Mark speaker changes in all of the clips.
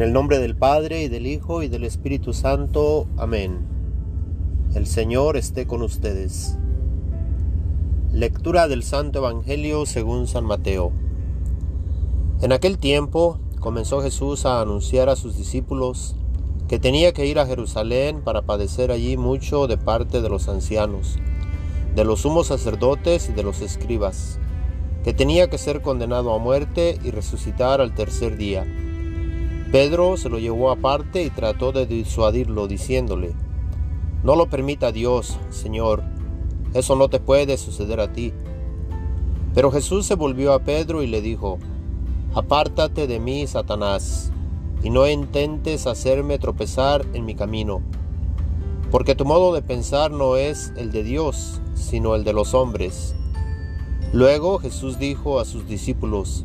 Speaker 1: En el nombre del Padre y del Hijo y del Espíritu Santo. Amén. El Señor esté con ustedes. Lectura del Santo Evangelio según San Mateo. En aquel tiempo comenzó Jesús a anunciar a sus discípulos que tenía que ir a Jerusalén para padecer allí mucho de parte de los ancianos, de los sumos sacerdotes y de los escribas, que tenía que ser condenado a muerte y resucitar al tercer día. Pedro se lo llevó aparte y trató de disuadirlo, diciéndole, No lo permita Dios, Señor, eso no te puede suceder a ti. Pero Jesús se volvió a Pedro y le dijo, Apártate de mí, Satanás, y no intentes hacerme tropezar en mi camino, porque tu modo de pensar no es el de Dios, sino el de los hombres. Luego Jesús dijo a sus discípulos,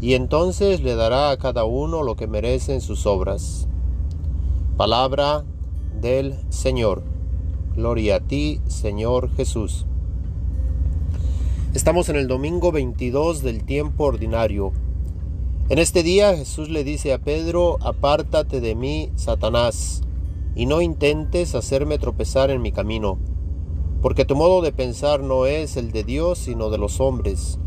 Speaker 1: y entonces le dará a cada uno lo que merecen sus obras. Palabra del Señor. Gloria a ti, Señor Jesús. Estamos en el domingo 22 del tiempo ordinario. En este día Jesús le dice a Pedro, apártate de mí, Satanás, y no intentes hacerme tropezar en mi camino, porque tu modo de pensar no es el de Dios, sino de los hombres.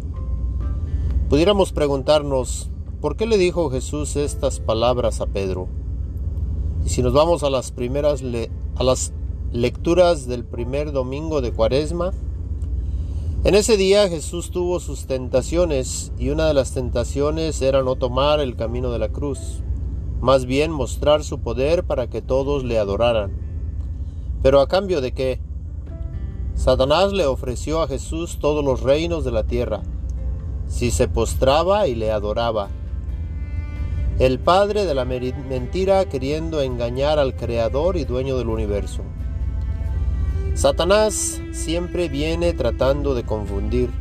Speaker 1: Pudiéramos preguntarnos, ¿por qué le dijo Jesús estas palabras a Pedro? Y si nos vamos a las primeras a las lecturas del primer domingo de Cuaresma, en ese día Jesús tuvo sus tentaciones y una de las tentaciones era no tomar el camino de la cruz, más bien mostrar su poder para que todos le adoraran. Pero a cambio de qué? Satanás le ofreció a Jesús todos los reinos de la tierra si se postraba y le adoraba. El padre de la mentira queriendo engañar al Creador y dueño del universo. Satanás siempre viene tratando de confundir,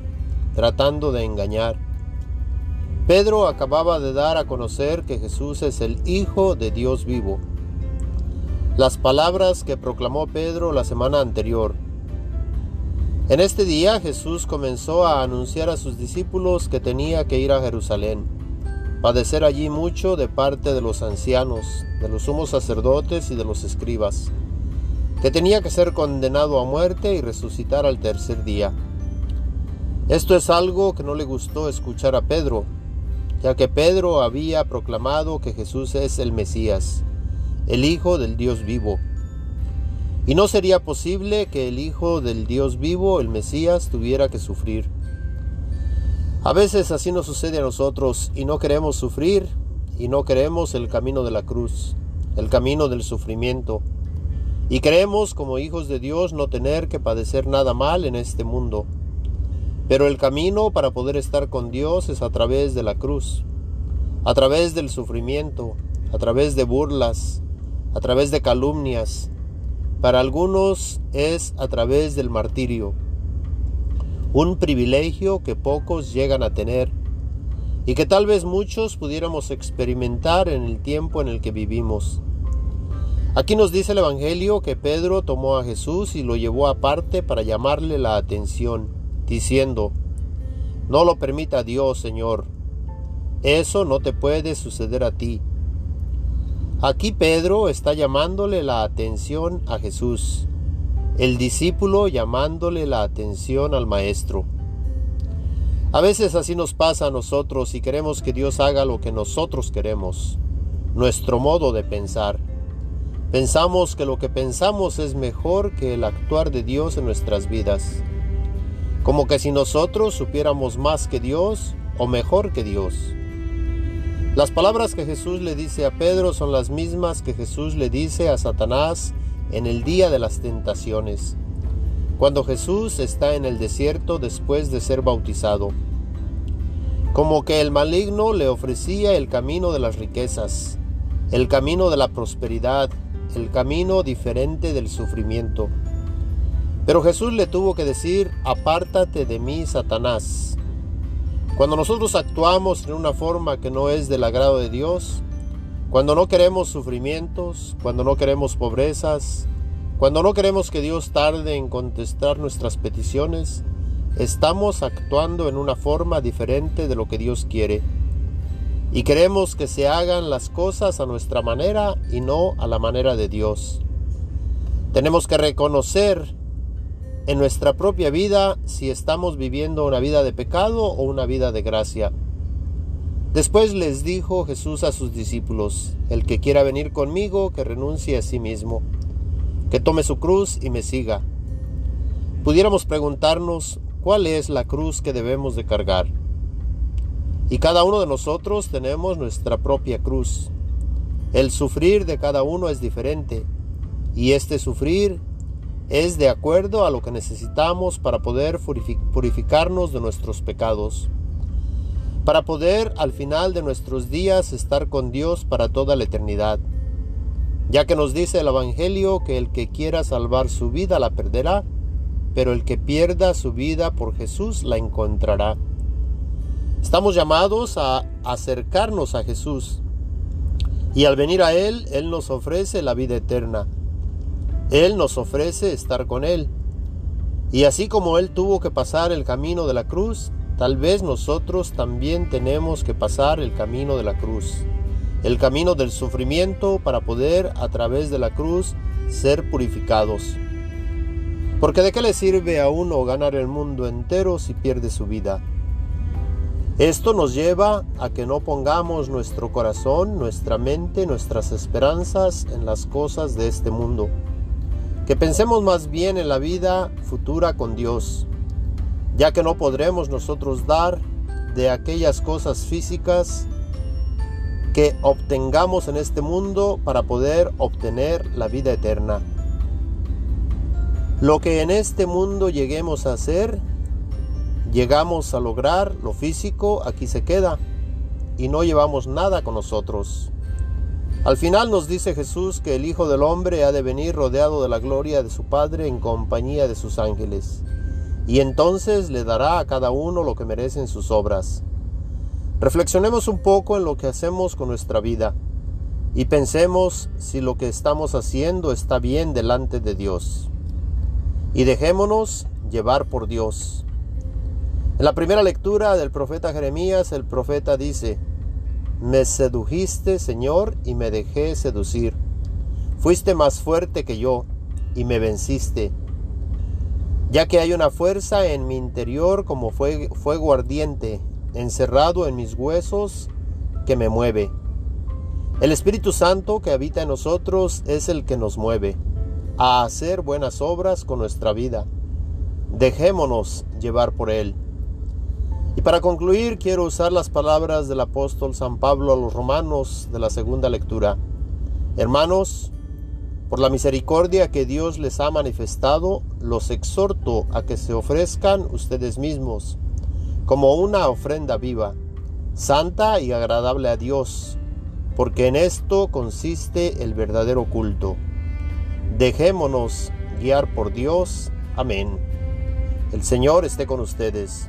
Speaker 1: tratando de engañar. Pedro acababa de dar a conocer que Jesús es el Hijo de Dios vivo. Las palabras que proclamó Pedro la semana anterior, en este día Jesús comenzó a anunciar a sus discípulos que tenía que ir a Jerusalén, padecer allí mucho de parte de los ancianos, de los sumos sacerdotes y de los escribas, que tenía que ser condenado a muerte y resucitar al tercer día. Esto es algo que no le gustó escuchar a Pedro, ya que Pedro había proclamado que Jesús es el Mesías, el Hijo del Dios vivo y no sería posible que el Hijo del Dios vivo, el Mesías, tuviera que sufrir. A veces así nos sucede a nosotros y no queremos sufrir y no queremos el camino de la cruz, el camino del sufrimiento. Y creemos como hijos de Dios no tener que padecer nada mal en este mundo. Pero el camino para poder estar con Dios es a través de la cruz, a través del sufrimiento, a través de burlas, a través de calumnias, para algunos es a través del martirio, un privilegio que pocos llegan a tener y que tal vez muchos pudiéramos experimentar en el tiempo en el que vivimos. Aquí nos dice el Evangelio que Pedro tomó a Jesús y lo llevó aparte para llamarle la atención, diciendo, No lo permita Dios, Señor, eso no te puede suceder a ti. Aquí Pedro está llamándole la atención a Jesús, el discípulo llamándole la atención al Maestro. A veces así nos pasa a nosotros y queremos que Dios haga lo que nosotros queremos, nuestro modo de pensar. Pensamos que lo que pensamos es mejor que el actuar de Dios en nuestras vidas. Como que si nosotros supiéramos más que Dios o mejor que Dios. Las palabras que Jesús le dice a Pedro son las mismas que Jesús le dice a Satanás en el día de las tentaciones, cuando Jesús está en el desierto después de ser bautizado. Como que el maligno le ofrecía el camino de las riquezas, el camino de la prosperidad, el camino diferente del sufrimiento. Pero Jesús le tuvo que decir, apártate de mí, Satanás. Cuando nosotros actuamos en una forma que no es del agrado de Dios, cuando no queremos sufrimientos, cuando no queremos pobrezas, cuando no queremos que Dios tarde en contestar nuestras peticiones, estamos actuando en una forma diferente de lo que Dios quiere. Y queremos que se hagan las cosas a nuestra manera y no a la manera de Dios. Tenemos que reconocer en nuestra propia vida si estamos viviendo una vida de pecado o una vida de gracia. Después les dijo Jesús a sus discípulos, el que quiera venir conmigo, que renuncie a sí mismo, que tome su cruz y me siga. Pudiéramos preguntarnos cuál es la cruz que debemos de cargar. Y cada uno de nosotros tenemos nuestra propia cruz. El sufrir de cada uno es diferente, y este sufrir es de acuerdo a lo que necesitamos para poder purificarnos de nuestros pecados para poder al final de nuestros días estar con Dios para toda la eternidad, ya que nos dice el Evangelio que el que quiera salvar su vida la perderá, pero el que pierda su vida por Jesús la encontrará. Estamos llamados a acercarnos a Jesús y al venir a Él, Él nos ofrece la vida eterna. Él nos ofrece estar con Él. Y así como Él tuvo que pasar el camino de la cruz, Tal vez nosotros también tenemos que pasar el camino de la cruz, el camino del sufrimiento para poder a través de la cruz ser purificados. Porque de qué le sirve a uno ganar el mundo entero si pierde su vida? Esto nos lleva a que no pongamos nuestro corazón, nuestra mente, nuestras esperanzas en las cosas de este mundo. Que pensemos más bien en la vida futura con Dios, ya que no podremos nosotros dar de aquellas cosas físicas que obtengamos en este mundo para poder obtener la vida eterna. Lo que en este mundo lleguemos a hacer, llegamos a lograr lo físico, aquí se queda y no llevamos nada con nosotros. Al final nos dice Jesús que el Hijo del Hombre ha de venir rodeado de la gloria de su Padre en compañía de sus ángeles y entonces le dará a cada uno lo que merecen sus obras. Reflexionemos un poco en lo que hacemos con nuestra vida y pensemos si lo que estamos haciendo está bien delante de Dios. Y dejémonos llevar por Dios. En la primera lectura del profeta Jeremías, el profeta dice, Me sedujiste, Señor, y me dejé seducir. Fuiste más fuerte que yo, y me venciste ya que hay una fuerza en mi interior como fuego ardiente, encerrado en mis huesos, que me mueve. El Espíritu Santo que habita en nosotros es el que nos mueve a hacer buenas obras con nuestra vida. Dejémonos llevar por Él. Y para concluir quiero usar las palabras del apóstol San Pablo a los romanos de la segunda lectura. Hermanos, por la misericordia que Dios les ha manifestado, los exhorto a que se ofrezcan ustedes mismos como una ofrenda viva, santa y agradable a Dios, porque en esto consiste el verdadero culto. Dejémonos guiar por Dios. Amén. El Señor esté con ustedes.